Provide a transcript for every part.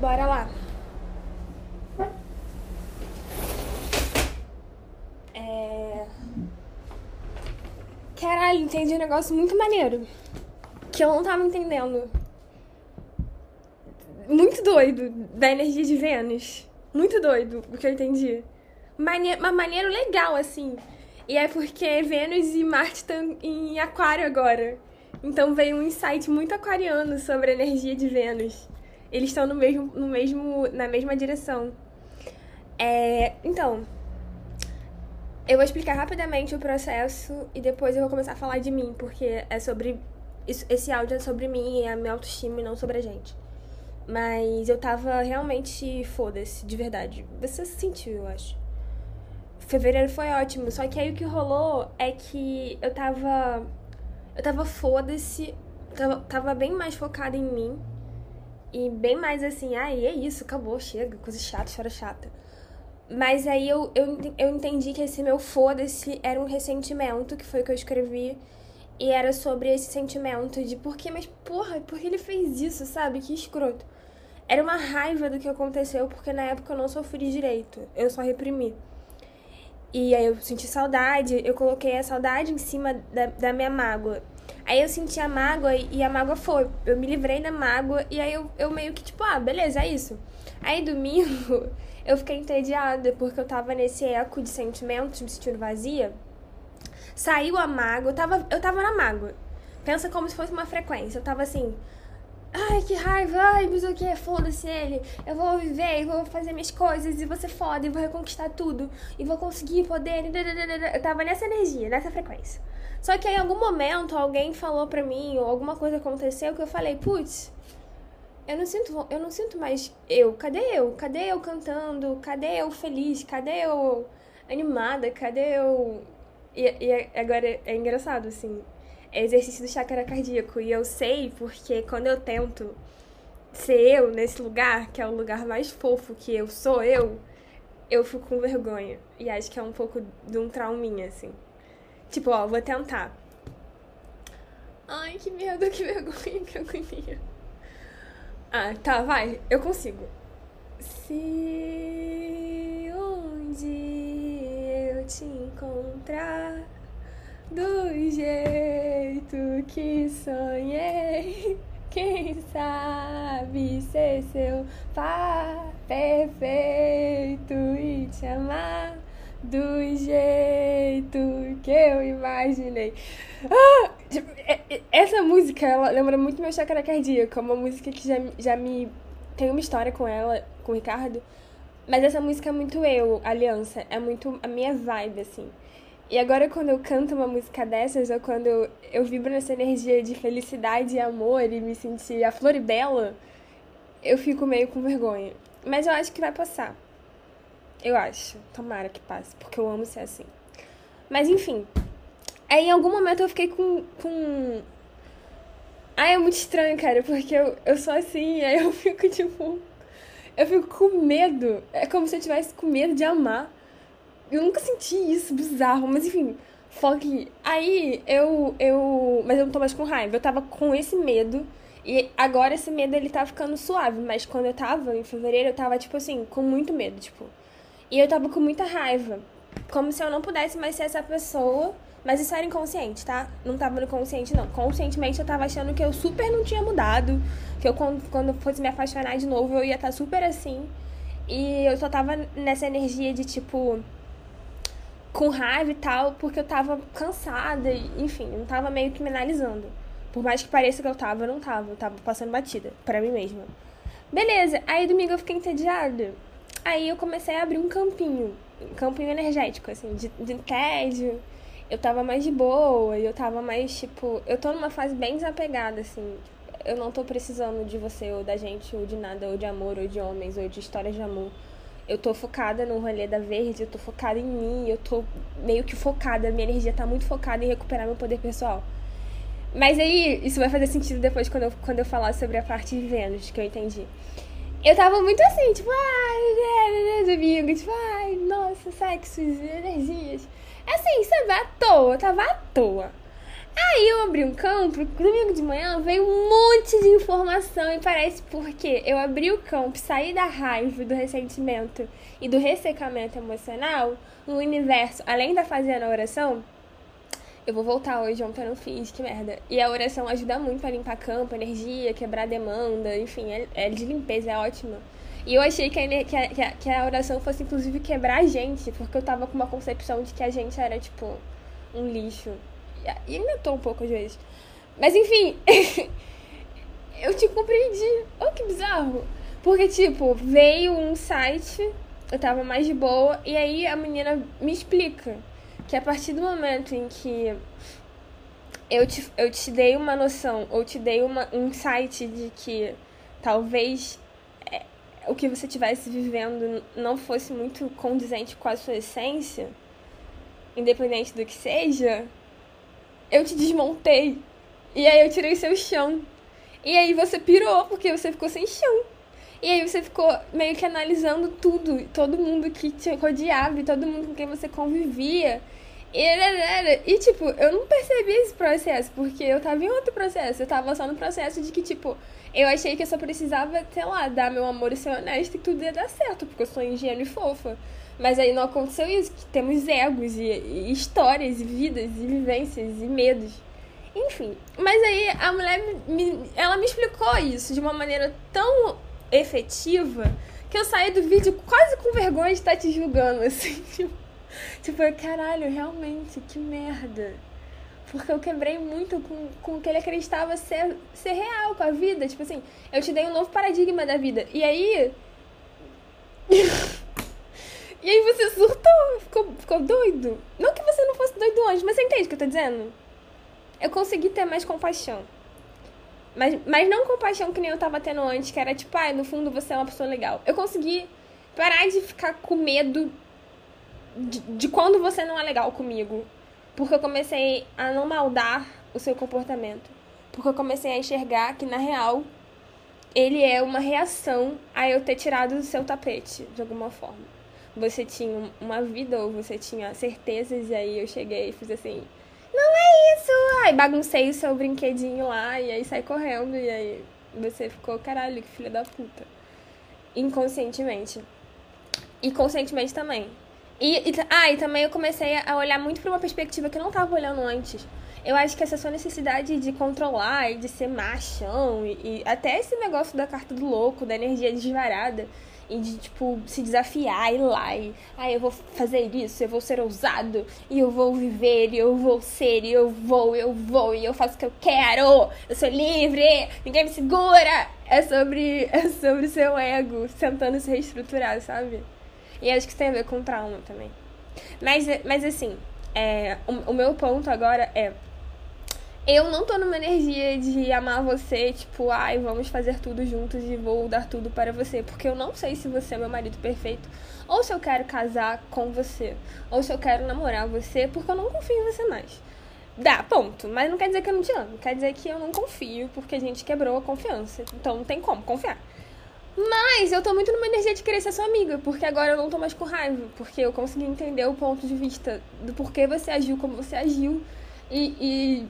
Bora lá. É... Caralho, entendi um negócio muito maneiro. Que eu não tava entendendo. Muito doido da energia de Vênus. Muito doido o que eu entendi. Mane uma maneira legal, assim. E é porque Vênus e Marte estão em aquário agora. Então veio um insight muito aquariano sobre a energia de Vênus. Eles estão no mesmo, no mesmo, na mesma direção. É, então, eu vou explicar rapidamente o processo e depois eu vou começar a falar de mim, porque é sobre. Esse áudio é sobre mim e a minha autoestima e não sobre a gente. Mas eu tava realmente foda-se, de verdade. Você se sentiu, eu acho. Fevereiro foi ótimo, só que aí o que rolou é que eu tava. Eu tava foda-se, tava, tava bem mais focada em mim. E bem mais assim, ai, é isso, acabou, chega, coisa chata, história chata. Mas aí eu, eu, eu entendi que esse meu foda-se era um ressentimento, que foi o que eu escrevi. E era sobre esse sentimento de por que, mas porra, por que ele fez isso, sabe? Que escroto. Era uma raiva do que aconteceu, porque na época eu não sofri direito, eu só reprimi. E aí eu senti saudade, eu coloquei a saudade em cima da, da minha mágoa. Aí eu senti a mágoa e a mágoa foi. Eu me livrei da mágoa e aí eu, eu meio que tipo, ah, beleza, é isso. Aí domingo eu fiquei entediada porque eu tava nesse eco de sentimentos, me sentindo vazia. Saiu a mágoa, eu tava, eu tava na mágoa. Pensa como se fosse uma frequência. Eu tava assim, Ai, que raiva, ai, mas o que? Foda-se ele. Eu vou viver, eu vou fazer minhas coisas, e ser foda, e vou reconquistar tudo, e vou conseguir poder. Eu tava nessa energia, nessa frequência. Só que aí, em algum momento, alguém falou pra mim, ou alguma coisa aconteceu, que eu falei, putz, eu não sinto, eu não sinto mais eu. Cadê eu? Cadê eu cantando? Cadê eu feliz? Cadê eu animada? Cadê eu. E, e agora é engraçado, assim é exercício do chakra cardíaco. E eu sei porque quando eu tento ser eu nesse lugar, que é o lugar mais fofo que eu sou eu, eu fico com vergonha. E acho que é um pouco de um trauminha, assim. Tipo, ó, vou tentar. Ai, que medo, que vergonha, que agonia. Ah, tá, vai, eu consigo. Se um dia eu te encontrar do jeito que sonhei. Quem sabe ser seu par perfeito e te amar do jeito que eu imaginei. Ah, tipo, é, é, essa música, ela lembra muito meu chakra cardíaco. É uma música que já, já me. Tem uma história com ela, com o Ricardo. Mas essa música é muito eu, Aliança. É muito a minha vibe, assim. E agora, quando eu canto uma música dessas, ou quando eu, eu vibro nessa energia de felicidade e amor e me sentir a flor e bela, eu fico meio com vergonha. Mas eu acho que vai passar. Eu acho. Tomara que passe, porque eu amo ser assim. Mas enfim. Aí em algum momento eu fiquei com. com... Ai, é muito estranho, cara, porque eu, eu sou assim, aí eu fico tipo. Eu fico com medo. É como se eu tivesse com medo de amar. Eu nunca senti isso, bizarro, mas enfim. Foque. Aí eu. eu Mas eu não tô mais com raiva. Eu tava com esse medo. E agora esse medo ele tá ficando suave. Mas quando eu tava em fevereiro, eu tava, tipo assim, com muito medo, tipo. E eu tava com muita raiva. Como se eu não pudesse mais ser essa pessoa. Mas isso era inconsciente, tá? Não tava no consciente, não. Conscientemente eu tava achando que eu super não tinha mudado. Que eu, quando, fosse me apaixonar de novo, eu ia estar tá super assim. E eu só tava nessa energia de, tipo com raiva e tal, porque eu tava cansada, e, enfim, não tava meio que me analisando. Por mais que pareça que eu tava, eu não tava, eu tava passando batida para mim mesma. Beleza, aí domingo eu fiquei entediada. Aí eu comecei a abrir um campinho, campinho energético, assim, de, de tédio. Eu tava mais de boa, eu tava mais, tipo, eu tô numa fase bem desapegada, assim. Eu não tô precisando de você, ou da gente, ou de nada, ou de amor, ou de homens, ou de histórias de amor eu tô focada no rolê da verde, eu tô focada em mim, eu tô meio que focada, minha energia tá muito focada em recuperar meu poder pessoal. Mas aí, isso vai fazer sentido depois quando eu, quando eu falar sobre a parte de Vênus, que eu entendi. Eu tava muito assim, tipo, ai, domingo, tipo, ai, nossa, sexos, energias. Assim, sabe, à toa, tava à toa. Aí eu abri um campo, domingo de manhã veio um monte de informação e parece porque eu abri o campo, saí da raiva, do ressentimento e do ressecamento emocional no universo, além da fazendo a oração, eu vou voltar hoje, ontem eu não fiz, que merda. E a oração ajuda muito a limpar campo, energia, quebrar demanda, enfim, é, é de limpeza, é ótima. E eu achei que a, que, a, que a oração fosse inclusive quebrar a gente, porque eu tava com uma concepção de que a gente era, tipo, um lixo. E ainda tô um pouco às vezes. Mas enfim, eu te compreendi. Oh, que bizarro. Porque, tipo, veio um site, eu tava mais de boa, e aí a menina me explica que a partir do momento em que eu te, eu te dei uma noção, ou te dei uma, um insight de que talvez é, o que você estivesse vivendo não fosse muito condizente com a sua essência, independente do que seja, eu te desmontei. E aí eu tirei seu chão. E aí você pirou, porque você ficou sem chão. E aí você ficou meio que analisando tudo, todo mundo que te rodeava, todo mundo com quem você convivia. E, e, tipo, eu não percebi esse processo, porque eu tava em outro processo. Eu tava só no processo de que, tipo, eu achei que eu só precisava, sei lá, dar meu amor e ser honesta e tudo ia dar certo, porque eu sou ingênua e fofa. Mas aí não aconteceu isso, que temos egos e, e histórias e vidas e vivências e medos. Enfim, mas aí a mulher me, ela me explicou isso de uma maneira tão efetiva que eu saí do vídeo quase com vergonha de estar te julgando, assim, tipo, tipo caralho, realmente, que merda. Porque eu quebrei muito com, com o que ele acreditava ser, ser real com a vida. Tipo assim, eu te dei um novo paradigma da vida. E aí. E aí você surtou, ficou, ficou doido. Não que você não fosse doido antes, mas você entende o que eu tô dizendo? Eu consegui ter mais compaixão. Mas, mas não compaixão que nem eu tava tendo antes, que era tipo, ah, no fundo você é uma pessoa legal. Eu consegui parar de ficar com medo de, de quando você não é legal comigo. Porque eu comecei a não maldar o seu comportamento. Porque eu comecei a enxergar que, na real, ele é uma reação a eu ter tirado do seu tapete, de alguma forma você tinha uma vida ou você tinha certezas, e aí eu cheguei e fiz assim, não é isso! Aí baguncei o seu brinquedinho lá, e aí sai correndo, e aí você ficou, caralho, que filha da puta. Inconscientemente. E conscientemente também. E, e, ah, e também eu comecei a olhar muito para uma perspectiva que eu não tava olhando antes. Eu acho que essa sua necessidade de controlar e de ser machão, e, e até esse negócio da carta do louco, da energia desvarada, e de, tipo, se desafiar, ir lá e, ah, eu vou fazer isso, eu vou ser ousado, e eu vou viver, e eu vou ser, e eu vou, eu vou, e eu faço o que eu quero, eu sou livre, ninguém me segura. É sobre, é sobre o seu ego tentando se reestruturar, sabe? E acho que isso tem a ver com trauma também. Mas, mas assim, é, o, o meu ponto agora é eu não tô numa energia de amar você, tipo, ai, vamos fazer tudo juntos e vou dar tudo para você, porque eu não sei se você é meu marido perfeito, ou se eu quero casar com você, ou se eu quero namorar você, porque eu não confio em você mais. Dá, ponto. Mas não quer dizer que eu não te amo, quer dizer que eu não confio, porque a gente quebrou a confiança. Então não tem como confiar. Mas eu tô muito numa energia de querer ser sua amiga, porque agora eu não tô mais com raiva, porque eu consegui entender o ponto de vista do porquê você agiu como você agiu. E, e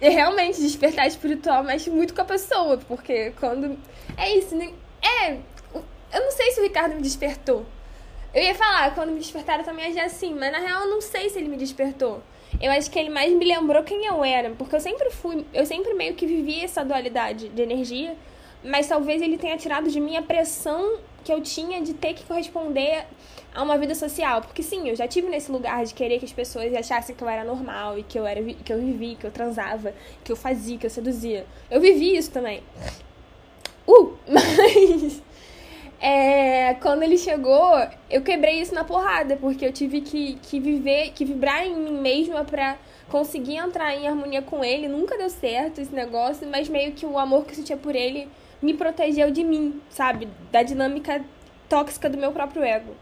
e realmente, despertar espiritual mexe muito com a pessoa, porque quando. É isso, né? É. Eu não sei se o Ricardo me despertou. Eu ia falar, quando me despertaram também agi assim, mas na real eu não sei se ele me despertou. Eu acho que ele mais me lembrou quem eu era, porque eu sempre fui, eu sempre meio que vivi essa dualidade de energia, mas talvez ele tenha tirado de mim a pressão que eu tinha de ter que corresponder a uma vida social. Porque sim, eu já tive nesse lugar de querer que as pessoas achassem que eu era normal e que eu era que eu vivi, que eu transava, que eu fazia, que eu seduzia. Eu vivi isso também. Uh, mas é, quando ele chegou, eu quebrei isso na porrada, porque eu tive que, que viver, que vibrar em mim mesma pra conseguir entrar em harmonia com ele. Nunca deu certo esse negócio, mas meio que o amor que eu sentia por ele me protegeu de mim, sabe? Da dinâmica tóxica do meu próprio ego.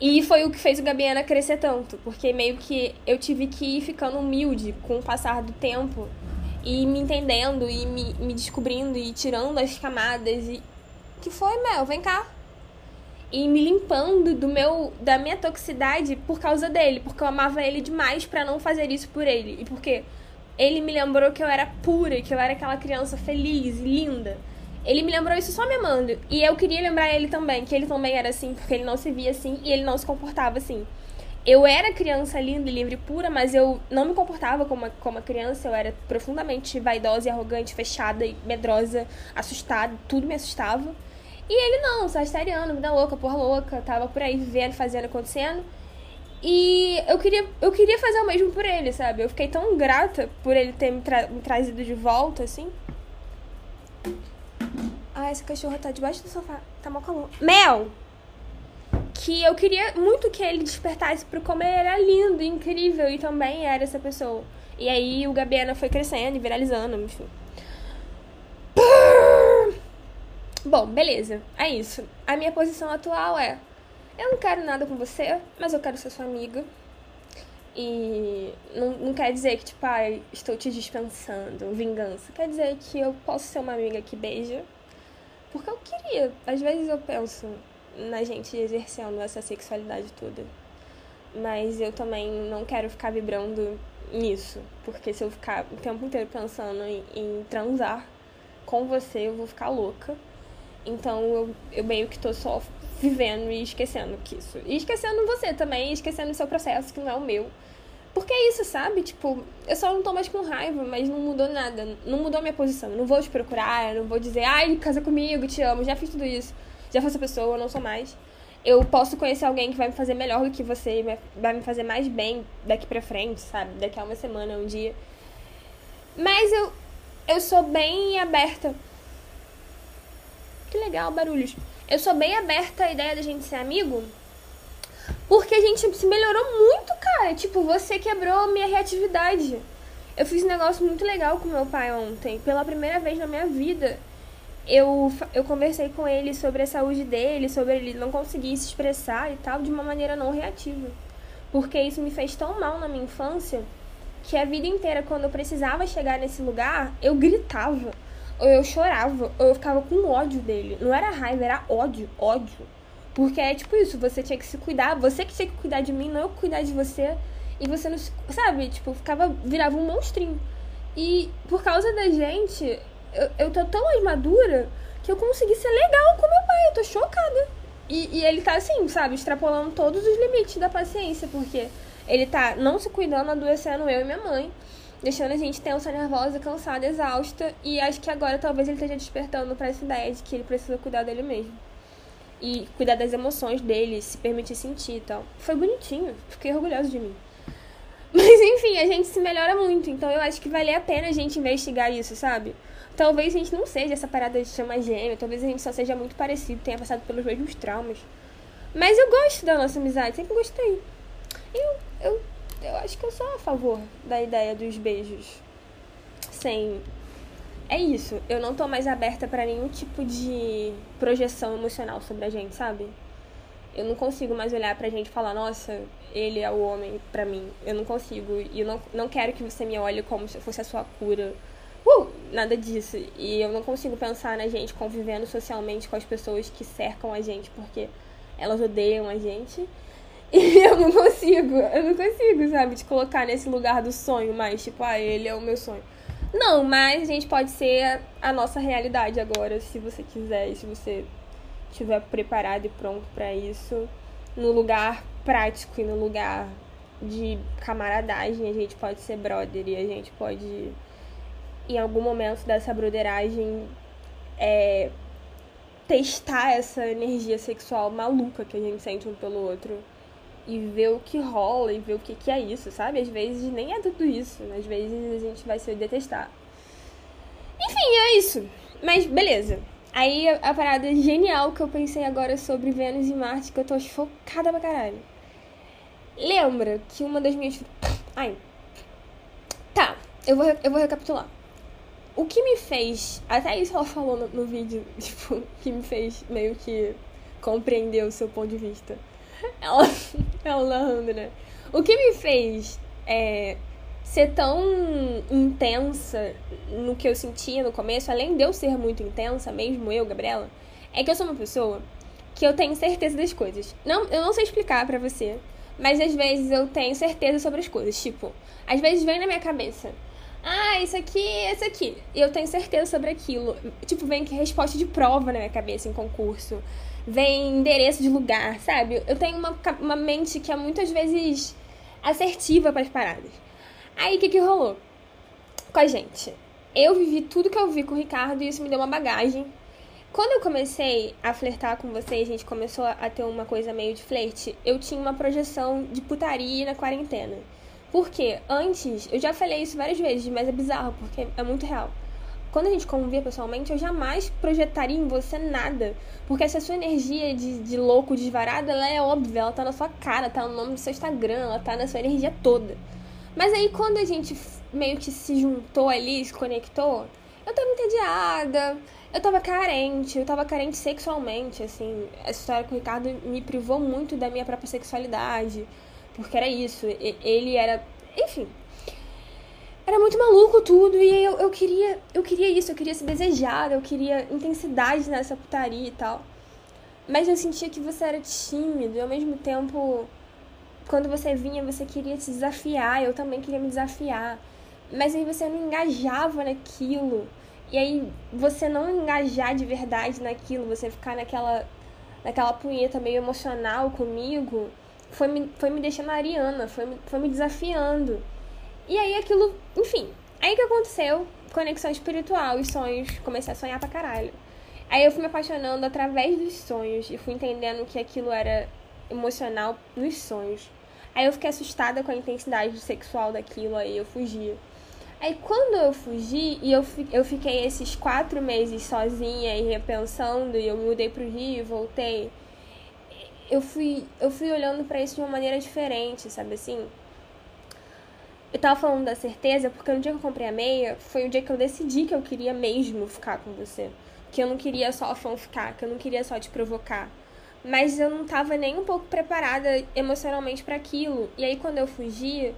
E foi o que fez o Gabiana crescer tanto, porque meio que eu tive que ir ficando humilde com o passar do tempo e me entendendo e me, me descobrindo e tirando as camadas e que foi, Mel, vem cá. E me limpando do meu da minha toxicidade por causa dele, porque eu amava ele demais para não fazer isso por ele. E porque ele me lembrou que eu era pura, que eu era aquela criança feliz e linda. Ele me lembrou isso só me amando. E eu queria lembrar ele também, que ele também era assim, porque ele não se via assim e ele não se comportava assim. Eu era criança linda, livre e pura, mas eu não me comportava como uma, como uma criança. Eu era profundamente vaidosa e arrogante, fechada e medrosa, assustada, tudo me assustava. E ele não, sagitariano, vida louca, porra louca, tava por aí vivendo, fazendo, acontecendo. E eu queria, eu queria fazer o mesmo por ele, sabe? Eu fiquei tão grata por ele ter me, tra me trazido de volta, assim. Ah, essa cachorra tá debaixo do sofá. Tá mal calor. Mel! Que eu queria muito que ele despertasse pro como ele era lindo, incrível e também era essa pessoa. E aí o Gabiana foi crescendo e viralizando, enfim. Bom, beleza. É isso. A minha posição atual é eu não quero nada com você, mas eu quero ser sua amiga. E não, não quer dizer que, tipo, ah, estou te dispensando, vingança. Quer dizer que eu posso ser uma amiga que beija. Porque eu queria. Às vezes eu penso na gente exercendo essa sexualidade toda. Mas eu também não quero ficar vibrando nisso. Porque se eu ficar o tempo inteiro pensando em, em transar com você, eu vou ficar louca. Então eu, eu meio que tô só vivendo e esquecendo que isso. E esquecendo você também, esquecendo o seu processo, que não é o meu. Porque é isso, sabe? Tipo, eu só não tô mais com raiva, mas não mudou nada. Não mudou minha posição. não vou te procurar, não vou dizer, ai, casa comigo, te amo, já fiz tudo isso. Já essa pessoa, não sou mais. Eu posso conhecer alguém que vai me fazer melhor do que você, vai me fazer mais bem daqui pra frente, sabe? Daqui a uma semana, um dia. Mas eu, eu sou bem aberta. Que legal, barulhos eu sou bem aberta à ideia da gente ser amigo. Porque a gente se melhorou muito, cara. Tipo, você quebrou minha reatividade. Eu fiz um negócio muito legal com meu pai ontem. Pela primeira vez na minha vida, eu, eu conversei com ele sobre a saúde dele, sobre ele não conseguir se expressar e tal, de uma maneira não reativa. Porque isso me fez tão mal na minha infância que a vida inteira, quando eu precisava chegar nesse lugar, eu gritava ou eu chorava, ou eu ficava com ódio dele. Não era raiva, era ódio, ódio. Porque é tipo isso, você tinha que se cuidar, você que tinha que cuidar de mim, não eu cuidar de você. E você não se. Sabe? Tipo, ficava. virava um monstrinho. E por causa da gente, eu, eu tô tão mais madura que eu consegui ser legal com meu pai. Eu tô chocada. E, e ele tá assim, sabe, extrapolando todos os limites da paciência, porque ele tá não se cuidando, adoecendo eu e minha mãe deixando a gente tensa, nervosa, cansada, exausta. E acho que agora talvez ele esteja despertando para essa ideia de que ele precisa cuidar dele mesmo. E cuidar das emoções dele, se permitir sentir e tal. Foi bonitinho, fiquei orgulhosa de mim. Mas enfim, a gente se melhora muito, então eu acho que vale a pena a gente investigar isso, sabe? Talvez a gente não seja essa parada de chama gêmea, talvez a gente só seja muito parecido, tenha passado pelos mesmos traumas. Mas eu gosto da nossa amizade, sempre gostei. Eu, eu eu acho que eu sou a favor da ideia dos beijos. Sem. É isso, eu não tô mais aberta para nenhum tipo de projeção emocional sobre a gente, sabe? Eu não consigo mais olhar pra gente e falar, nossa, ele é o homem pra mim. Eu não consigo. E eu não, não quero que você me olhe como se fosse a sua cura. Uh, nada disso. E eu não consigo pensar na gente convivendo socialmente com as pessoas que cercam a gente, porque elas odeiam a gente. E eu não consigo, eu não consigo, sabe, te colocar nesse lugar do sonho mais, tipo, ah, ele é o meu sonho. Não, mas a gente pode ser a nossa realidade agora, se você quiser, se você estiver preparado e pronto para isso, no lugar prático e no lugar de camaradagem, a gente pode ser brother e a gente pode, em algum momento dessa broderagem, é, testar essa energia sexual maluca que a gente sente um pelo outro e ver o que rola e ver o que, que é isso, sabe? Às vezes nem é tudo isso, às vezes a gente vai se detestar. Enfim, é isso. Mas beleza. Aí a, parada genial que eu pensei agora sobre Vênus e Marte, que eu tô focada pra caralho. Lembra que uma das minhas. Ai. Tá, eu vou, eu vou recapitular. O que me fez. Até isso ela falou no, no vídeo, tipo, que me fez meio que compreender o seu ponto de vista ela, ela narrando, né? O que me fez é, ser tão intensa no que eu sentia no começo, além de eu ser muito intensa, mesmo eu, Gabriela, é que eu sou uma pessoa que eu tenho certeza das coisas. Não, eu não sei explicar para você, mas às vezes eu tenho certeza sobre as coisas. Tipo, às vezes vem na minha cabeça, Ah, isso aqui, isso aqui. E eu tenho certeza sobre aquilo. Tipo, vem que resposta de prova na minha cabeça em concurso. Vem endereço de lugar, sabe? Eu tenho uma, uma mente que é muitas vezes assertiva para as paradas. Aí o que, que rolou com a gente? Eu vivi tudo que eu vi com o Ricardo e isso me deu uma bagagem. Quando eu comecei a flertar com você e a gente começou a ter uma coisa meio de flerte, eu tinha uma projeção de putaria na quarentena. Porque antes, eu já falei isso várias vezes, mas é bizarro, porque é muito real. Quando a gente convivia pessoalmente, eu jamais projetaria em você nada. Porque essa sua energia de, de louco, desvarado, ela é óbvia, ela tá na sua cara, tá no nome do seu Instagram, ela tá na sua energia toda. Mas aí quando a gente meio que se juntou ali, se conectou, eu tava entediada, eu tava carente, eu tava carente sexualmente, assim. Essa história com o Ricardo me privou muito da minha própria sexualidade. Porque era isso, ele era. Enfim. Era muito maluco tudo, e eu, eu queria. Eu queria isso, eu queria ser desejada, eu queria intensidade nessa putaria e tal. Mas eu sentia que você era tímido, e ao mesmo tempo, quando você vinha, você queria se desafiar, eu também queria me desafiar. Mas aí você não engajava naquilo. E aí você não engajar de verdade naquilo, você ficar naquela naquela punheta meio emocional comigo, foi me, foi me deixando ariana, foi, foi me desafiando. E aí aquilo, enfim, aí que aconteceu? Conexão espiritual, os sonhos, comecei a sonhar pra caralho. Aí eu fui me apaixonando através dos sonhos e fui entendendo que aquilo era emocional nos sonhos. Aí eu fiquei assustada com a intensidade sexual daquilo, aí eu fugia. Aí quando eu fugi e eu, eu fiquei esses quatro meses sozinha e repensando, e eu mudei pro Rio, voltei eu fui, eu fui olhando para isso de uma maneira diferente, sabe assim? Eu tava falando da certeza porque no dia que eu comprei a meia, foi o dia que eu decidi que eu queria mesmo ficar com você. Que eu não queria só ficar, que eu não queria só te provocar. Mas eu não tava nem um pouco preparada emocionalmente para aquilo. E aí quando eu fugi,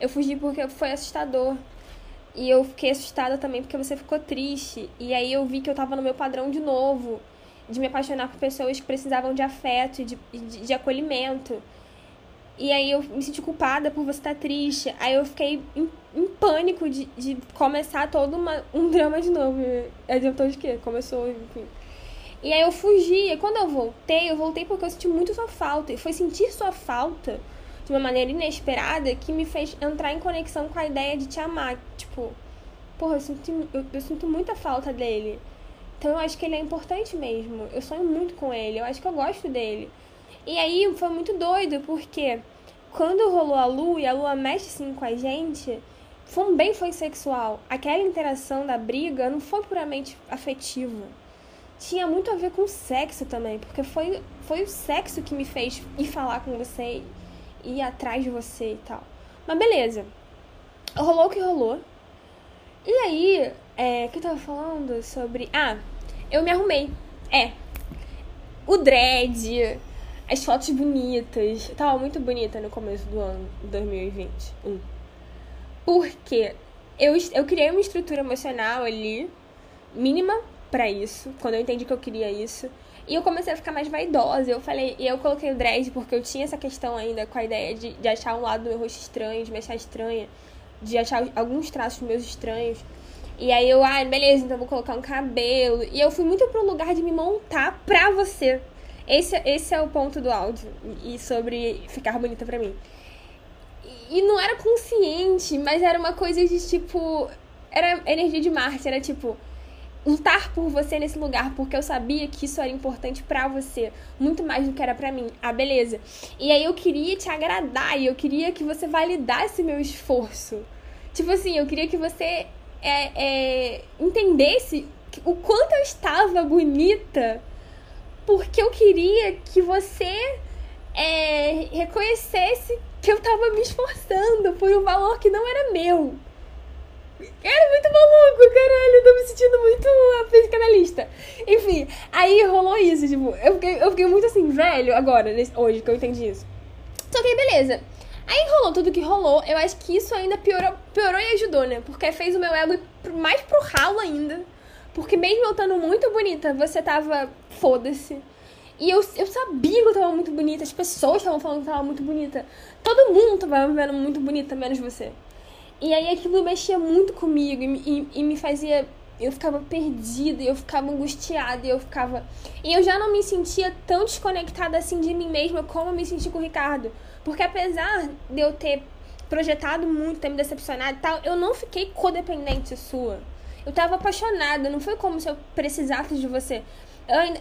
eu fugi porque foi assustador. E eu fiquei assustada também porque você ficou triste. E aí eu vi que eu tava no meu padrão de novo de me apaixonar por pessoas que precisavam de afeto de, de, de, acolhimento. E aí eu me senti culpada por você estar triste. Aí eu fiquei em, em pânico de, de começar todo uma, um drama de novo. Adiantou de quê? Começou, enfim. E aí eu fugi. E quando eu voltei, eu voltei porque eu senti muito sua falta. E foi sentir sua falta de uma maneira inesperada que me fez entrar em conexão com a ideia de te amar. Tipo, porra, eu sinto, eu, eu sinto muita falta dele. Então eu acho que ele é importante mesmo. Eu sonho muito com ele, eu acho que eu gosto dele. E aí foi muito doido, porque quando rolou a lua e a lua mexe assim com a gente, também foi sexual. Aquela interação da briga não foi puramente afetiva. Tinha muito a ver com sexo também, porque foi, foi o sexo que me fez ir falar com você, ir atrás de você e tal. Mas beleza. Rolou o que rolou. E aí, é, que eu tava falando sobre. Ah, eu me arrumei. É. O dread, as fotos bonitas. Tava muito bonita no começo do ano 2021. Porque eu, eu criei uma estrutura emocional ali, mínima para isso, quando eu entendi que eu queria isso. E eu comecei a ficar mais vaidosa. Eu falei, e eu coloquei o dread porque eu tinha essa questão ainda com a ideia de, de achar um lado do meu rosto estranho, de me achar estranha, de achar alguns traços meus estranhos. E aí eu, ah, beleza, então vou colocar um cabelo. E eu fui muito pro lugar de me montar pra você. Esse, esse é o ponto do áudio. E sobre ficar bonita pra mim. E não era consciente, mas era uma coisa de tipo. Era energia de Marte, era tipo. Lutar por você nesse lugar, porque eu sabia que isso era importante para você, muito mais do que era para mim. Ah, beleza. E aí eu queria te agradar e eu queria que você validasse meu esforço. Tipo assim, eu queria que você é, é, entendesse o quanto eu estava bonita, porque eu queria que você é, reconhecesse que eu estava me esforçando por um valor que não era meu. Era muito maluco, caralho, eu tô me sentindo muito a psicanalista. Enfim, aí rolou isso, tipo, eu fiquei, eu fiquei muito assim, velho, agora, hoje que eu entendi isso. Só que aí, beleza. Aí rolou tudo que rolou. Eu acho que isso ainda piorou, piorou e ajudou, né? Porque fez o meu ego mais pro ralo ainda. Porque mesmo eu estando muito bonita, você tava foda-se. E eu, eu sabia que eu tava muito bonita, as pessoas estavam falando que eu tava muito bonita. Todo mundo tava me vendo muito bonita, menos você. E aí aquilo mexia muito comigo e, e, e me fazia eu ficava perdida, eu ficava angustiada, eu ficava. E eu já não me sentia tão desconectada assim de mim mesma como eu me senti com o Ricardo. Porque apesar de eu ter projetado muito, ter me decepcionado e tal, eu não fiquei codependente sua. Eu tava apaixonada, não foi como se eu precisasse de você. Eu ainda,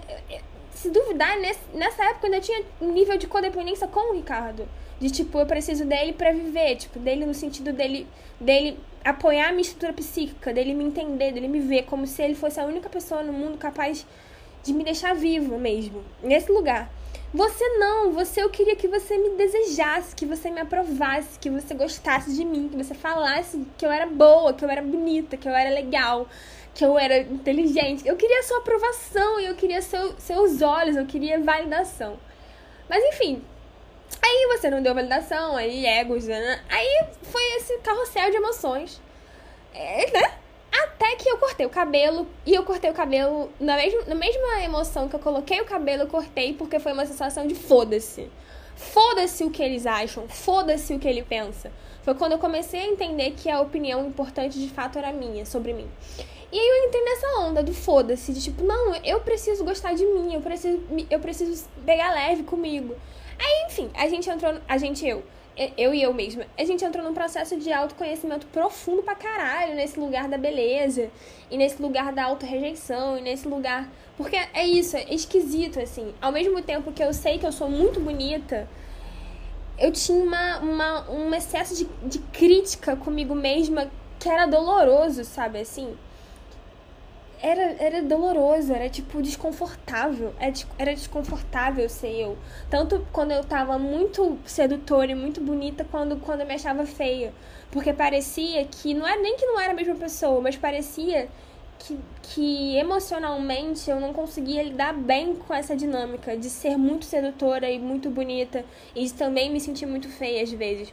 se duvidar, nessa época eu ainda tinha um nível de codependência com o Ricardo. De tipo, eu preciso dele para viver, tipo, dele no sentido dele, dele apoiar a minha estrutura psíquica, dele me entender, dele me ver como se ele fosse a única pessoa no mundo capaz de me deixar viva mesmo, nesse lugar. Você não, você eu queria que você me desejasse, que você me aprovasse, que você gostasse de mim, que você falasse que eu era boa, que eu era bonita, que eu era legal, que eu era inteligente. Eu queria sua aprovação, eu queria seu, seus olhos, eu queria validação. Mas enfim, aí você não deu validação, aí egos, né? aí foi esse carrossel de emoções, é, né? Até que eu cortei o cabelo. E eu cortei o cabelo na mesma, na mesma emoção que eu coloquei o cabelo, eu cortei porque foi uma sensação de foda-se. Foda-se o que eles acham, foda-se o que ele pensa. Foi quando eu comecei a entender que a opinião importante de fato era minha, sobre mim. E aí eu entrei nessa onda do foda-se, de tipo, não, eu preciso gostar de mim, eu preciso, eu preciso pegar leve comigo. Aí, enfim, a gente entrou, a gente eu, eu e eu mesma, a gente entrou num processo de autoconhecimento profundo pra caralho nesse lugar da beleza, e nesse lugar da auto-rejeição, e nesse lugar. Porque é isso, é esquisito, assim. Ao mesmo tempo que eu sei que eu sou muito bonita, eu tinha uma, uma, um excesso de, de crítica comigo mesma que era doloroso, sabe, assim era, era doloroso, era tipo desconfortável. Era, era desconfortável ser eu. Tanto quando eu tava muito sedutora e muito bonita, quando, quando eu me achava feia. Porque parecia que não era nem que não era a mesma pessoa, mas parecia que, que emocionalmente eu não conseguia lidar bem com essa dinâmica de ser muito sedutora e muito bonita e de também me sentir muito feia às vezes.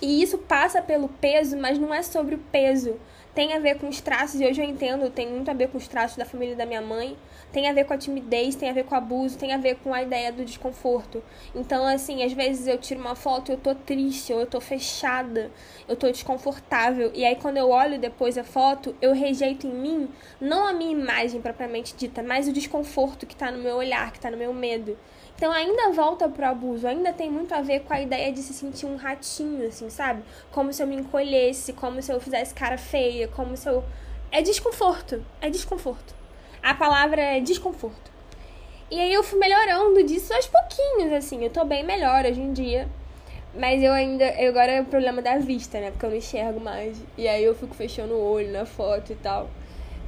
E isso passa pelo peso, mas não é sobre o peso tem a ver com os traços, e hoje eu entendo, tem muito a ver com os traços da família da minha mãe, tem a ver com a timidez, tem a ver com o abuso, tem a ver com a ideia do desconforto. Então, assim, às vezes eu tiro uma foto e eu tô triste, ou eu tô fechada, eu tô desconfortável, e aí quando eu olho depois a foto, eu rejeito em mim, não a minha imagem propriamente dita, mas o desconforto que tá no meu olhar, que tá no meu medo. Então ainda volta pro abuso, ainda tem muito a ver com a ideia de se sentir um ratinho, assim, sabe? Como se eu me encolhesse, como se eu fizesse cara feia, como se eu. É desconforto. É desconforto. A palavra é desconforto. E aí eu fui melhorando disso aos pouquinhos, assim. Eu tô bem melhor hoje em dia. Mas eu ainda. Agora é o problema da vista, né? Porque eu não enxergo mais. E aí eu fico fechando o olho na foto e tal.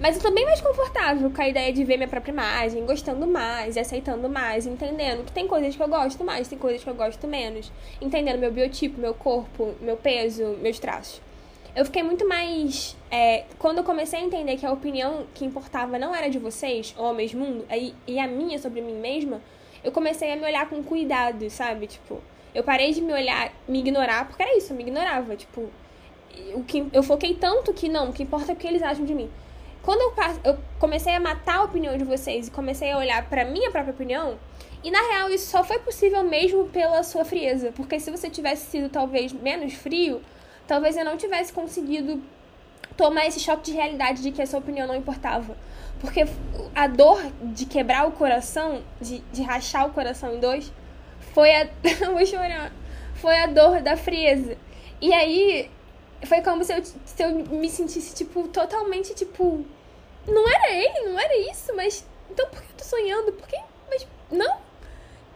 Mas eu tô bem mais confortável com a ideia de ver minha própria imagem, gostando mais, aceitando mais, entendendo que tem coisas que eu gosto mais, tem coisas que eu gosto menos. Entendendo meu biotipo, meu corpo, meu peso, meus traços. Eu fiquei muito mais. É, quando eu comecei a entender que a opinião que importava não era de vocês, homens, mundo, e, e a minha sobre mim mesma, eu comecei a me olhar com cuidado, sabe? Tipo, eu parei de me olhar, me ignorar, porque era isso, eu me ignorava. Tipo, o que, eu foquei tanto que não, o que importa é o que eles acham de mim. Quando eu, eu comecei a matar a opinião de vocês e comecei a olhar para minha própria opinião, e na real isso só foi possível mesmo pela sua frieza, porque se você tivesse sido talvez menos frio, talvez eu não tivesse conseguido tomar esse choque de realidade de que a sua opinião não importava. Porque a dor de quebrar o coração, de, de rachar o coração em dois, foi a. vou chorar. Foi a dor da frieza. E aí foi como se eu, se eu me sentisse, tipo, totalmente, tipo. Não era ele, não era isso, mas. Então por que eu tô sonhando? Por que. Mas. Não?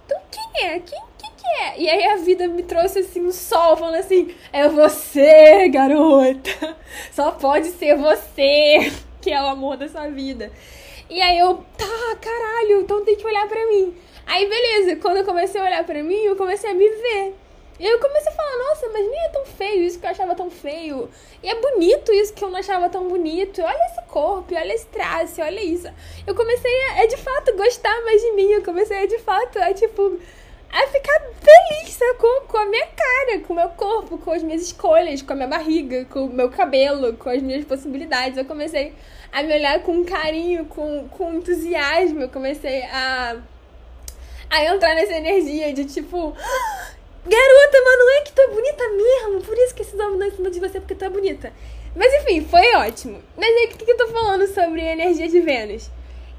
Então quem é? Quem, quem que é? E aí a vida me trouxe assim um sol falando assim: é você, garota! Só pode ser você que é o amor da sua vida. E aí eu, tá, caralho, então tem que olhar pra mim. Aí beleza, quando eu comecei a olhar pra mim, eu comecei a me ver. E eu comecei a falar, nossa, mas nem é tão feio isso que eu achava tão feio. E é bonito isso que eu não achava tão bonito. Olha esse corpo, olha esse traço, olha isso. Eu comecei a, a de fato gostar mais de mim. Eu comecei a de fato a tipo a ficar feliz com, com a minha cara, com o meu corpo, com as minhas escolhas, com a minha barriga, com o meu cabelo, com as minhas possibilidades. Eu comecei a me olhar com carinho, com, com entusiasmo. Eu comecei a, a entrar nessa energia de tipo Garota, mano, não é que tu é bonita mesmo. Por isso que esses homens não em cima de você, porque tu é bonita. Mas enfim, foi ótimo. Mas aí, o que, que eu tô falando sobre a energia de Vênus?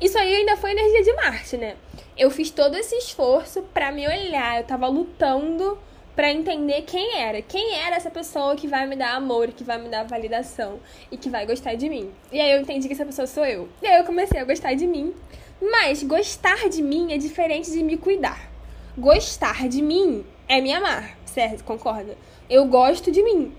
Isso aí ainda foi energia de Marte, né? Eu fiz todo esse esforço para me olhar. Eu tava lutando para entender quem era. Quem era essa pessoa que vai me dar amor, que vai me dar validação e que vai gostar de mim. E aí eu entendi que essa pessoa sou eu. E aí eu comecei a gostar de mim. Mas gostar de mim é diferente de me cuidar. Gostar de mim é me amar, certo? Concorda? Eu gosto de mim.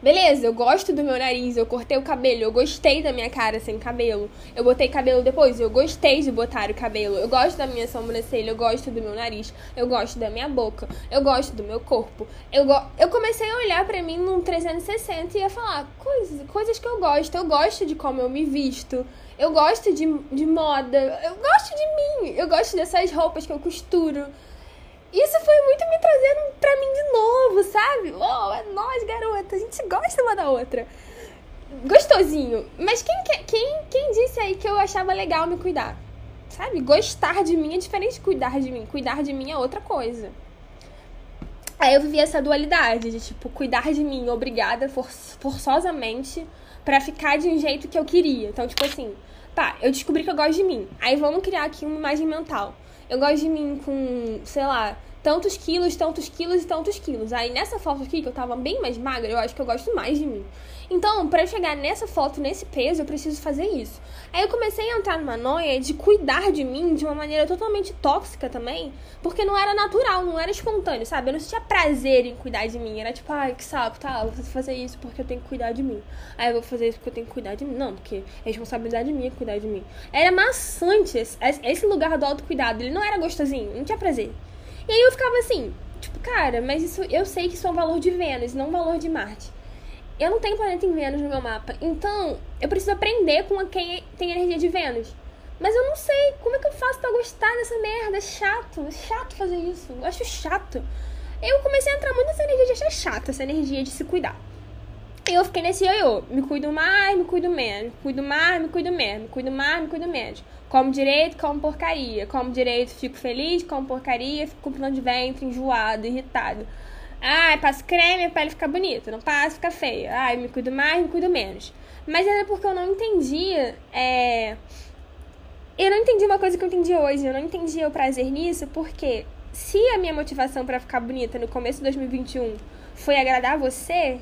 Beleza, eu gosto do meu nariz, eu cortei o cabelo, eu gostei da minha cara sem cabelo. Eu botei cabelo depois, eu gostei de botar o cabelo. Eu gosto da minha sobrancelha, eu gosto do meu nariz, eu gosto da minha boca, eu gosto do meu corpo. Eu, go eu comecei a olhar para mim num 360 e a falar coisas, coisas que eu gosto. Eu gosto de como eu me visto, eu gosto de, de moda, eu gosto de mim, eu gosto dessas roupas que eu costuro isso foi muito me trazendo pra mim de novo, sabe? Oh, é nós, garota, a gente gosta uma da outra. Gostosinho. Mas quem, quem, quem disse aí que eu achava legal me cuidar? Sabe? Gostar de mim é diferente de cuidar de mim. Cuidar de mim é outra coisa. Aí eu vivi essa dualidade de, tipo, cuidar de mim obrigada, for forçosamente, para ficar de um jeito que eu queria. Então, tipo assim, tá, eu descobri que eu gosto de mim. Aí vamos criar aqui uma imagem mental eu gosto de mim com, sei lá, tantos quilos, tantos quilos e tantos quilos. Aí nessa foto aqui, que eu tava bem mais magra, eu acho que eu gosto mais de mim. Então, para chegar nessa foto, nesse peso, eu preciso fazer isso. Aí eu comecei a entrar numa noia de cuidar de mim de uma maneira totalmente tóxica também, porque não era natural, não era espontâneo, sabe? Eu não sentia prazer em cuidar de mim. Era tipo, ai, que saco, tá, eu vou fazer isso porque eu tenho que cuidar de mim. Aí eu vou fazer isso porque eu tenho que cuidar de mim. Não, porque é responsabilidade minha cuidar de mim. Era maçante esse lugar do autocuidado, ele não era gostosinho, não tinha prazer. E aí eu ficava assim, tipo, cara, mas isso eu sei que isso é um valor de Vênus, não um valor de Marte. Eu não tenho planeta em Vênus no meu mapa, então eu preciso aprender com quem tem energia de Vênus. Mas eu não sei como é que eu faço pra gostar dessa merda. É chato, é chato fazer isso. Eu acho chato. Eu comecei a entrar muito nessa energia de achar chato, essa energia de se cuidar. E eu fiquei nesse ioiô. Me cuido mais, me cuido menos. Me cuido mais, me cuido menos. Me cuido mais, me cuido menos. Como direito, como porcaria. Como direito, fico feliz. Como porcaria, fico com plano de ventre, enjoado, irritado. Ai, passo creme, a pele fica bonita. Não passo, fica feia. Ai, me cuido mais, me cuido menos. Mas era porque eu não entendia. É... Eu não entendi uma coisa que eu entendi hoje. Eu não entendia o prazer nisso, porque se a minha motivação para ficar bonita no começo de 2021 foi agradar você,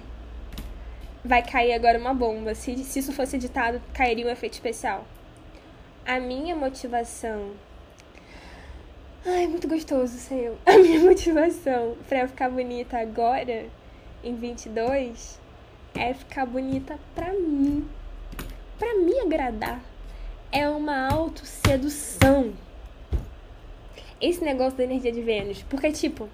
vai cair agora uma bomba. Se, se isso fosse editado, cairia um efeito especial. A minha motivação. Ai, muito gostoso ser eu. A minha motivação pra eu ficar bonita agora, em 22, é ficar bonita pra mim. Pra me agradar. É uma autosedução. Esse negócio da energia de Vênus. Porque, tipo,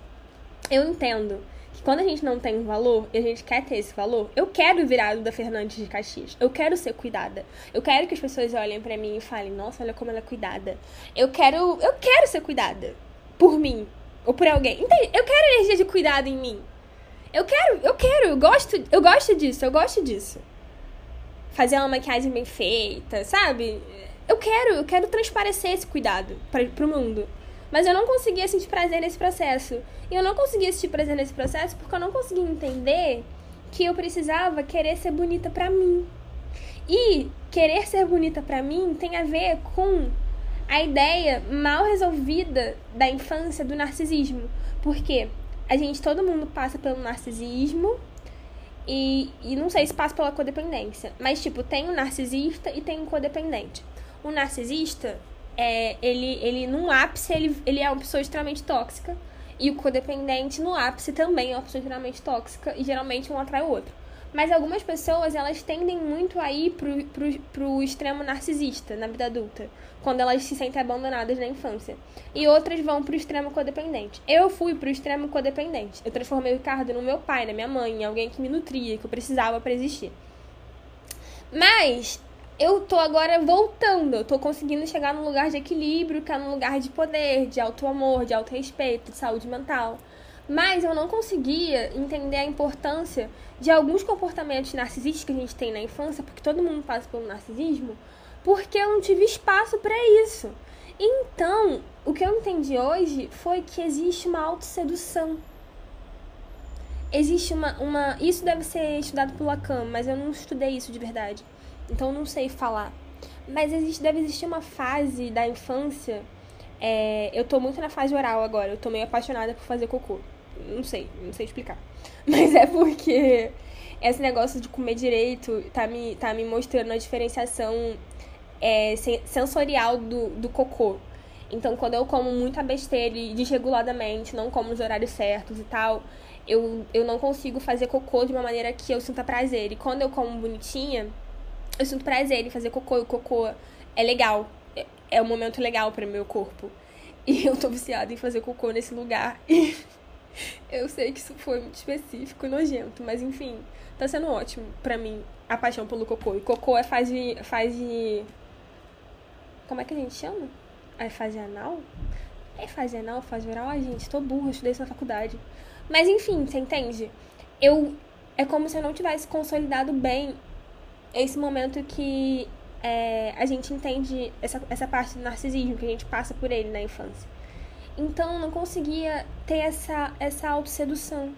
eu entendo quando a gente não tem um valor e a gente quer ter esse valor, eu quero virar da Fernandes de Caxias. Eu quero ser cuidada. Eu quero que as pessoas olhem para mim e falem: "Nossa, olha como ela é cuidada". Eu quero, eu quero ser cuidada por mim ou por alguém. Entende? Eu quero energia de cuidado em mim. Eu quero, eu quero, eu gosto, eu gosto disso, eu gosto disso. Fazer uma maquiagem bem feita, sabe? Eu quero, eu quero transparecer esse cuidado para pro mundo. Mas eu não conseguia sentir prazer nesse processo. E eu não conseguia sentir prazer nesse processo porque eu não conseguia entender que eu precisava querer ser bonita pra mim. E querer ser bonita pra mim tem a ver com a ideia mal resolvida da infância do narcisismo. Porque a gente, todo mundo passa pelo narcisismo e, e não sei se passa pela codependência. Mas, tipo, tem o narcisista e tem o codependente. O narcisista, é, ele, ele num ápice, ele, ele é uma pessoa extremamente tóxica. E o codependente no ápice também é uma pessoa extremamente tóxica e geralmente um atrai o outro. Mas algumas pessoas, elas tendem muito a ir pro, pro, pro extremo narcisista na vida adulta, quando elas se sentem abandonadas na infância. E outras vão pro extremo codependente. Eu fui pro extremo codependente. Eu transformei o Ricardo no meu pai, na minha mãe, em alguém que me nutria, que eu precisava para existir. Mas eu tô agora voltando, eu tô conseguindo chegar num lugar de equilíbrio, que é num lugar de poder, de auto amor, de auto respeito, de saúde mental. Mas eu não conseguia entender a importância de alguns comportamentos narcisistas que a gente tem na infância, porque todo mundo passa pelo narcisismo, porque eu não tive espaço para isso. Então, o que eu entendi hoje foi que existe uma autossedução existe uma, uma. Isso deve ser estudado por Lacan, mas eu não estudei isso de verdade. Então não sei falar. Mas existe, deve existir uma fase da infância. É, eu tô muito na fase oral agora. Eu tô meio apaixonada por fazer cocô. Não sei, não sei explicar. Mas é porque esse negócio de comer direito tá me, tá me mostrando a diferenciação é, sensorial do, do cocô. Então, quando eu como muita besteira e desreguladamente, não como nos horários certos e tal, eu, eu não consigo fazer cocô de uma maneira que eu sinta prazer. E quando eu como bonitinha, eu sinto prazer em fazer cocô. E o cocô é legal. É, é um momento legal para meu corpo. E eu tô viciada em fazer cocô nesse lugar. E eu sei que isso foi muito específico e nojento, mas enfim, tá sendo ótimo pra mim a paixão pelo cocô. E cocô é fase de. Como é que a gente chama? É fase anal? É fase anal, fase oral? Ai, gente, tô burra, estudei isso na faculdade. Mas enfim, você entende? Eu. É como se eu não tivesse consolidado bem esse momento que é, a gente entende essa, essa parte do narcisismo, que a gente passa por ele na infância. Então não conseguia ter essa, essa autossedução.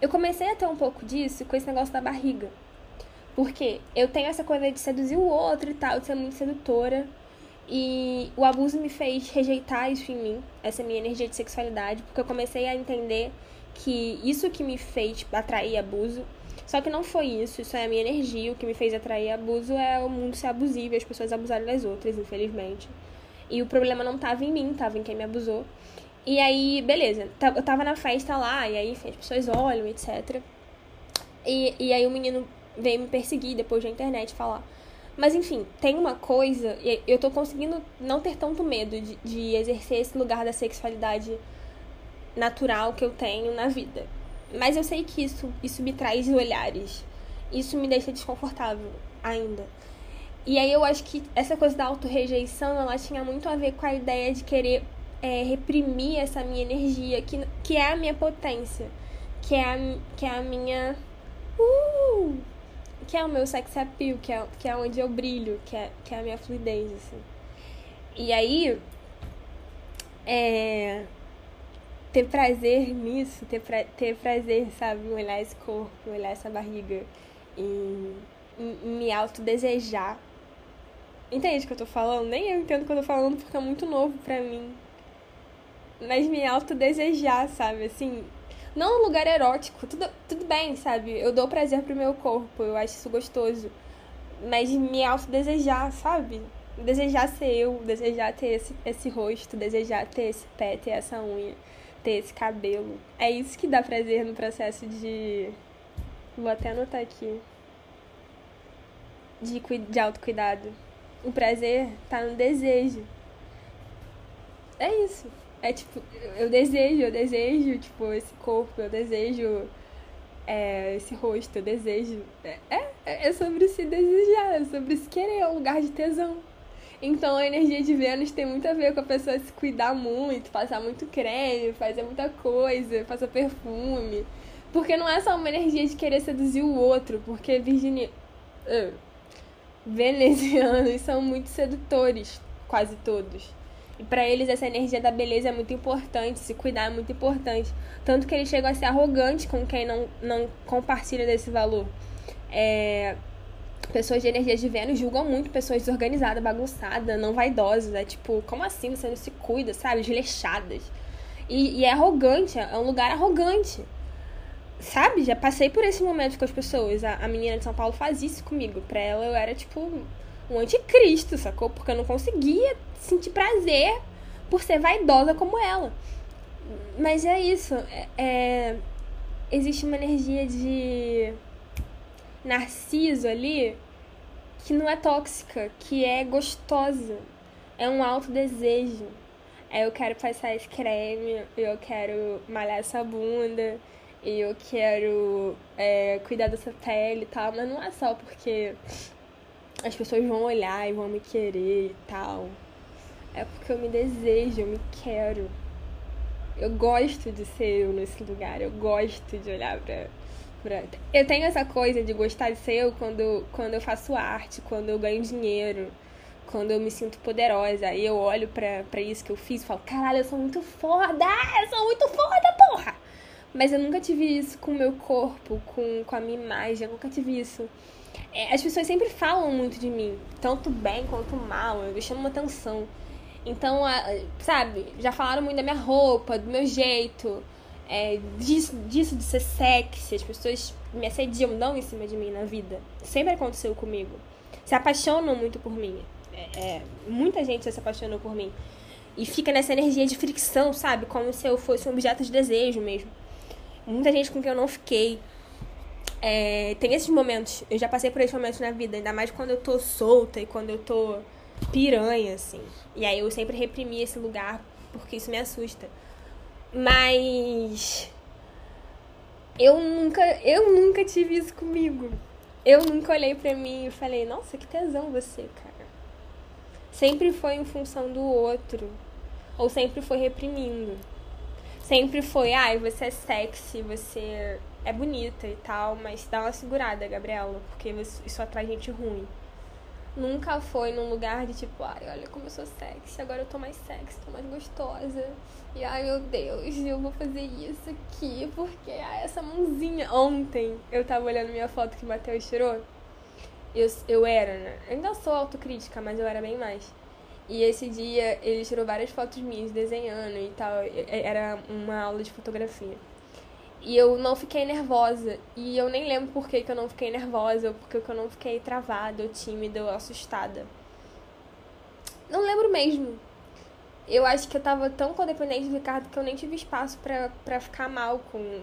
Eu comecei a ter um pouco disso com esse negócio da barriga. Porque eu tenho essa coisa de seduzir o outro e tal, de ser muito sedutora. E o abuso me fez rejeitar isso em mim, essa minha energia de sexualidade, porque eu comecei a entender que isso que me fez atrair abuso só que não foi isso, isso é a minha energia. O que me fez atrair abuso é o mundo ser abusivo e as pessoas abusarem das outras, infelizmente. E o problema não tava em mim, tava em quem me abusou. E aí, beleza, eu tava na festa lá, e aí as pessoas olham, etc. E, e aí o menino veio me perseguir depois da internet falar. Mas enfim, tem uma coisa, e eu tô conseguindo não ter tanto medo de, de exercer esse lugar da sexualidade natural que eu tenho na vida. Mas eu sei que isso, isso me traz olhares. Isso me deixa desconfortável ainda. E aí eu acho que essa coisa da autorrejeição, ela tinha muito a ver com a ideia de querer é, reprimir essa minha energia, que, que é a minha potência, que é a, que é a minha... Uh, que é o meu sex appeal, que é, que é onde eu brilho, que é, que é a minha fluidez, assim. E aí, é, ter prazer nisso, ter, pra, ter prazer, sabe, olhar esse corpo, olhar essa barriga e, e me autodesejar. Entende o que eu tô falando? Nem eu entendo o que eu tô falando porque é muito novo pra mim. Mas me autodesejar, sabe? Assim, não num lugar erótico, tudo, tudo bem, sabe? Eu dou prazer pro meu corpo, eu acho isso gostoso. Mas me autodesejar, sabe? Desejar ser eu, desejar ter esse, esse rosto, desejar ter esse pé, ter essa unha ter esse cabelo. É isso que dá prazer no processo de. Vou até anotar aqui. De, de autocuidado. O prazer tá no desejo. É isso. É tipo, eu desejo, eu desejo, tipo, esse corpo, eu desejo é, esse rosto, eu desejo. É, é, é sobre se desejar, é sobre se querer, é um lugar de tesão. Então a energia de Vênus tem muito a ver com a pessoa se cuidar muito, passar muito creme, fazer muita coisa, passar perfume. Porque não é só uma energia de querer seduzir o outro, porque Virginia. Uh, venezianos são muito sedutores, quase todos. E para eles essa energia da beleza é muito importante, se cuidar é muito importante. Tanto que eles chegam a ser arrogantes com quem não, não compartilha desse valor. É, pessoas de energia de Vênus julgam muito pessoas desorganizadas, bagunçadas, não vaidosas. É tipo, como assim você não se cuida, sabe? Desleixadas. E, e é arrogante, é um lugar arrogante. Sabe? Já passei por esse momento com as pessoas. A, a menina de São Paulo faz isso comigo. Pra ela eu era tipo um anticristo, sacou? Porque eu não conseguia sentir prazer por ser vaidosa como ela. Mas é isso. É, é, existe uma energia de narciso ali que não é tóxica, que é gostosa. É um alto desejo. É, eu quero passar esse creme, eu quero malhar essa bunda, eu quero é, cuidar dessa pele e tal, mas não é só porque as pessoas vão olhar e vão me querer e tal. É porque eu me desejo, eu me quero. Eu gosto de ser eu nesse lugar, eu gosto de olhar pra eu tenho essa coisa de gostar de ser eu quando, quando eu faço arte, quando eu ganho dinheiro, quando eu me sinto poderosa. Aí eu olho pra, pra isso que eu fiz e falo, caralho, eu sou muito foda! Eu sou muito foda, porra! Mas eu nunca tive isso com o meu corpo, com, com a minha imagem, eu nunca tive isso. É, as pessoas sempre falam muito de mim, tanto bem quanto mal, eu chamo uma atenção. Então, sabe, já falaram muito da minha roupa, do meu jeito, é, disso, disso de ser sexy, as pessoas me assediam, dão em cima de mim na vida. Sempre aconteceu comigo. Se apaixonam muito por mim. É, é, muita gente se apaixonou por mim. E fica nessa energia de fricção, sabe? Como se eu fosse um objeto de desejo mesmo. Muita gente com quem eu não fiquei. É, tem esses momentos. Eu já passei por esses momentos na vida. Ainda mais quando eu tô solta e quando eu tô piranha, assim. E aí eu sempre reprimi esse lugar porque isso me assusta. Mas eu nunca, eu nunca tive isso comigo. Eu nunca olhei pra mim e falei, nossa, que tesão você, cara. Sempre foi em função do outro. Ou sempre foi reprimindo. Sempre foi, ai, você é sexy, você é bonita e tal, mas dá uma segurada, Gabriela, porque isso atrai gente ruim nunca foi num lugar de tipo, ai, olha como eu sou sexy, agora eu tô mais sexy, tô mais gostosa. E ai meu Deus, eu vou fazer isso aqui, porque ai, essa mãozinha. Ontem eu tava olhando minha foto que o Matheus tirou. Eu, eu era, né? Eu ainda sou autocrítica, mas eu era bem mais. E esse dia ele tirou várias fotos minhas desenhando e tal. Era uma aula de fotografia. E eu não fiquei nervosa. E eu nem lembro por que, que eu não fiquei nervosa, ou por que eu não fiquei travada, ou tímida, ou assustada. Não lembro mesmo. Eu acho que eu tava tão codependente do Ricardo que eu nem tive espaço pra ficar mal com,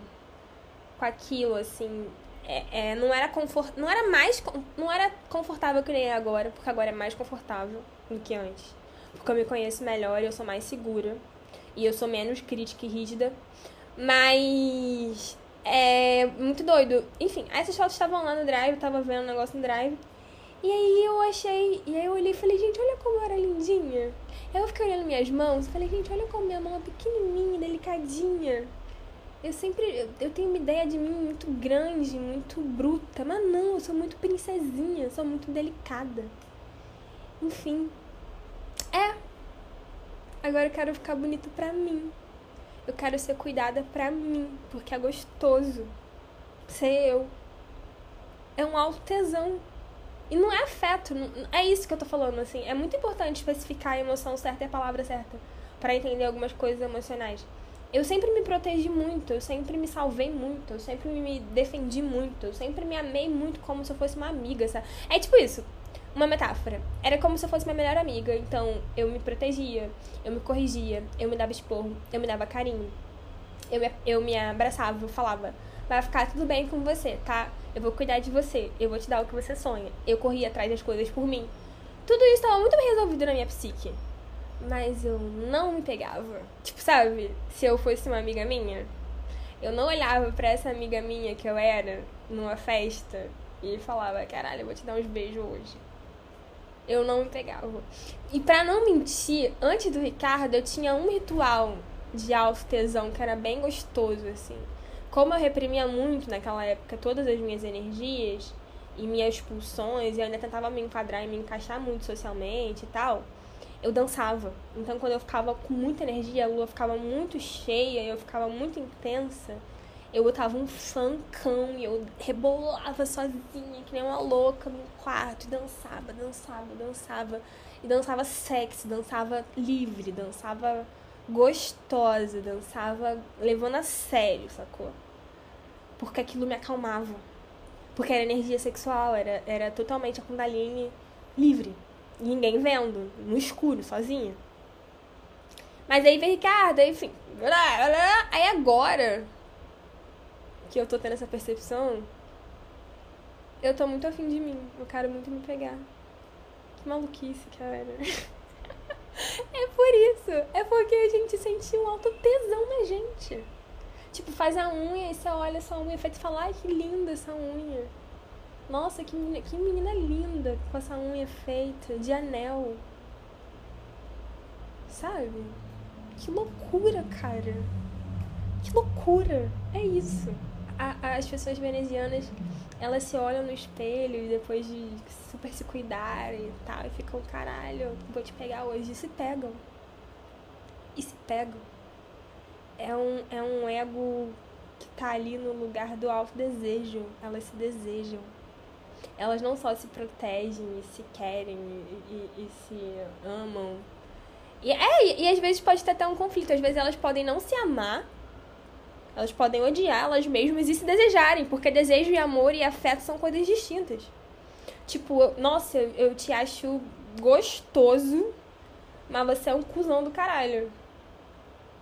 com aquilo, assim. É, é, não era confort, não era mais não era confortável que nem é agora, porque agora é mais confortável do que antes. Porque eu me conheço melhor eu sou mais segura. E eu sou menos crítica e rígida. Mas é muito doido. Enfim, essas fotos estavam lá no drive, eu tava vendo o negócio no drive. E aí eu achei, e aí eu olhei e falei, gente, olha como eu era lindinha. Eu fiquei olhando minhas mãos e falei, gente, olha como minha mão é pequenininha, delicadinha. Eu sempre, eu, eu tenho uma ideia de mim muito grande, muito bruta, mas não, eu sou muito princesinha, sou muito delicada. Enfim. É. Agora eu quero ficar bonita pra mim. Eu quero ser cuidada pra mim, porque é gostoso ser eu. É um alto tesão. E não é afeto, é isso que eu tô falando, assim. É muito importante especificar a emoção certa e a palavra certa para entender algumas coisas emocionais. Eu sempre me protegi muito, eu sempre me salvei muito, eu sempre me defendi muito, eu sempre me amei muito como se eu fosse uma amiga, sabe? É tipo isso uma metáfora. Era como se eu fosse minha melhor amiga, então eu me protegia, eu me corrigia, eu me dava esporro, eu me dava carinho. Eu me, eu me abraçava, eu falava: vai ficar tudo bem com você, tá? Eu vou cuidar de você, eu vou te dar o que você sonha. Eu corria atrás das coisas por mim. Tudo isso estava muito bem resolvido na minha psique. Mas eu não me pegava. Tipo, sabe? Se eu fosse uma amiga minha, eu não olhava para essa amiga minha que eu era numa festa e falava: caralho, eu vou te dar uns beijos hoje eu não pegava. E para não mentir, antes do Ricardo, eu tinha um ritual de alto tesão que era bem gostoso, assim. Como eu reprimia muito naquela época todas as minhas energias e minhas pulsões, e eu ainda tentava me enquadrar e me encaixar muito socialmente e tal, eu dançava. Então, quando eu ficava com muita energia, a lua ficava muito cheia, eu ficava muito intensa eu botava um funkão e eu rebolava sozinha, que nem uma louca no quarto, e dançava, dançava, dançava. E dançava sexy, dançava livre, dançava gostosa, dançava levando a sério, sacou? Porque aquilo me acalmava. Porque era energia sexual, era, era totalmente a Kundalini livre. Ninguém vendo, no escuro, sozinha. Mas aí veio Ricardo, enfim. Aí agora, que eu tô tendo essa percepção, eu tô muito afim de mim. Eu quero muito me pegar. Que maluquice, cara. é por isso. É porque a gente sente um alto tesão na gente. Tipo, faz a unha e você olha essa unha feita e fala, ai que linda essa unha. Nossa, que menina, que menina linda com essa unha feita de anel. Sabe? Que loucura, cara. Que loucura. É isso a, as pessoas venezianas, elas se olham no espelho e depois de super se cuidarem e tal, e ficam, caralho, vou te pegar hoje. E se pegam. E se pegam. É um, é um ego que tá ali no lugar do alto desejo. Elas se desejam. Elas não só se protegem e se querem e, e, e se amam. E, é, e, às vezes pode ter até um conflito. Às vezes elas podem não se amar. Elas podem odiar elas mesmas e se desejarem. Porque desejo e amor e afeto são coisas distintas. Tipo, nossa, eu te acho gostoso, mas você é um cuzão do caralho.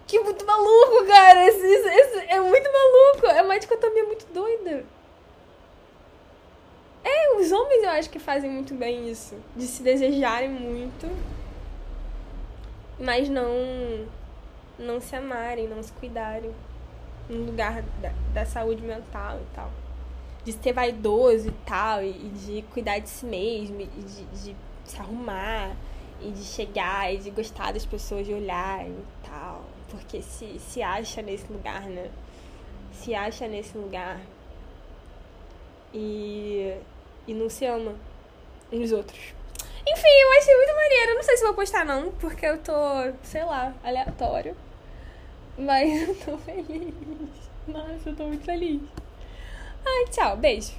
Que muito maluco, cara. Esse, esse, é muito maluco. É uma dicotomia muito doida. É, os homens eu acho que fazem muito bem isso. De se desejarem muito. Mas não. Não se amarem, não se cuidarem. No lugar da, da saúde mental e tal. De ser vaidoso e tal. E, de cuidar de si mesmo. E de, de se arrumar. E de chegar e de gostar das pessoas, de olhar e tal porque se, se acha nesse lugar, né? Se acha nesse lugar e, e não se ama uns outros. Enfim, eu achei muito maneiro. Não sei se vou postar não, porque eu tô, sei lá, aleatório. Mas eu tô feliz. Nossa, eu tô muito feliz. Ai, tchau, beijo.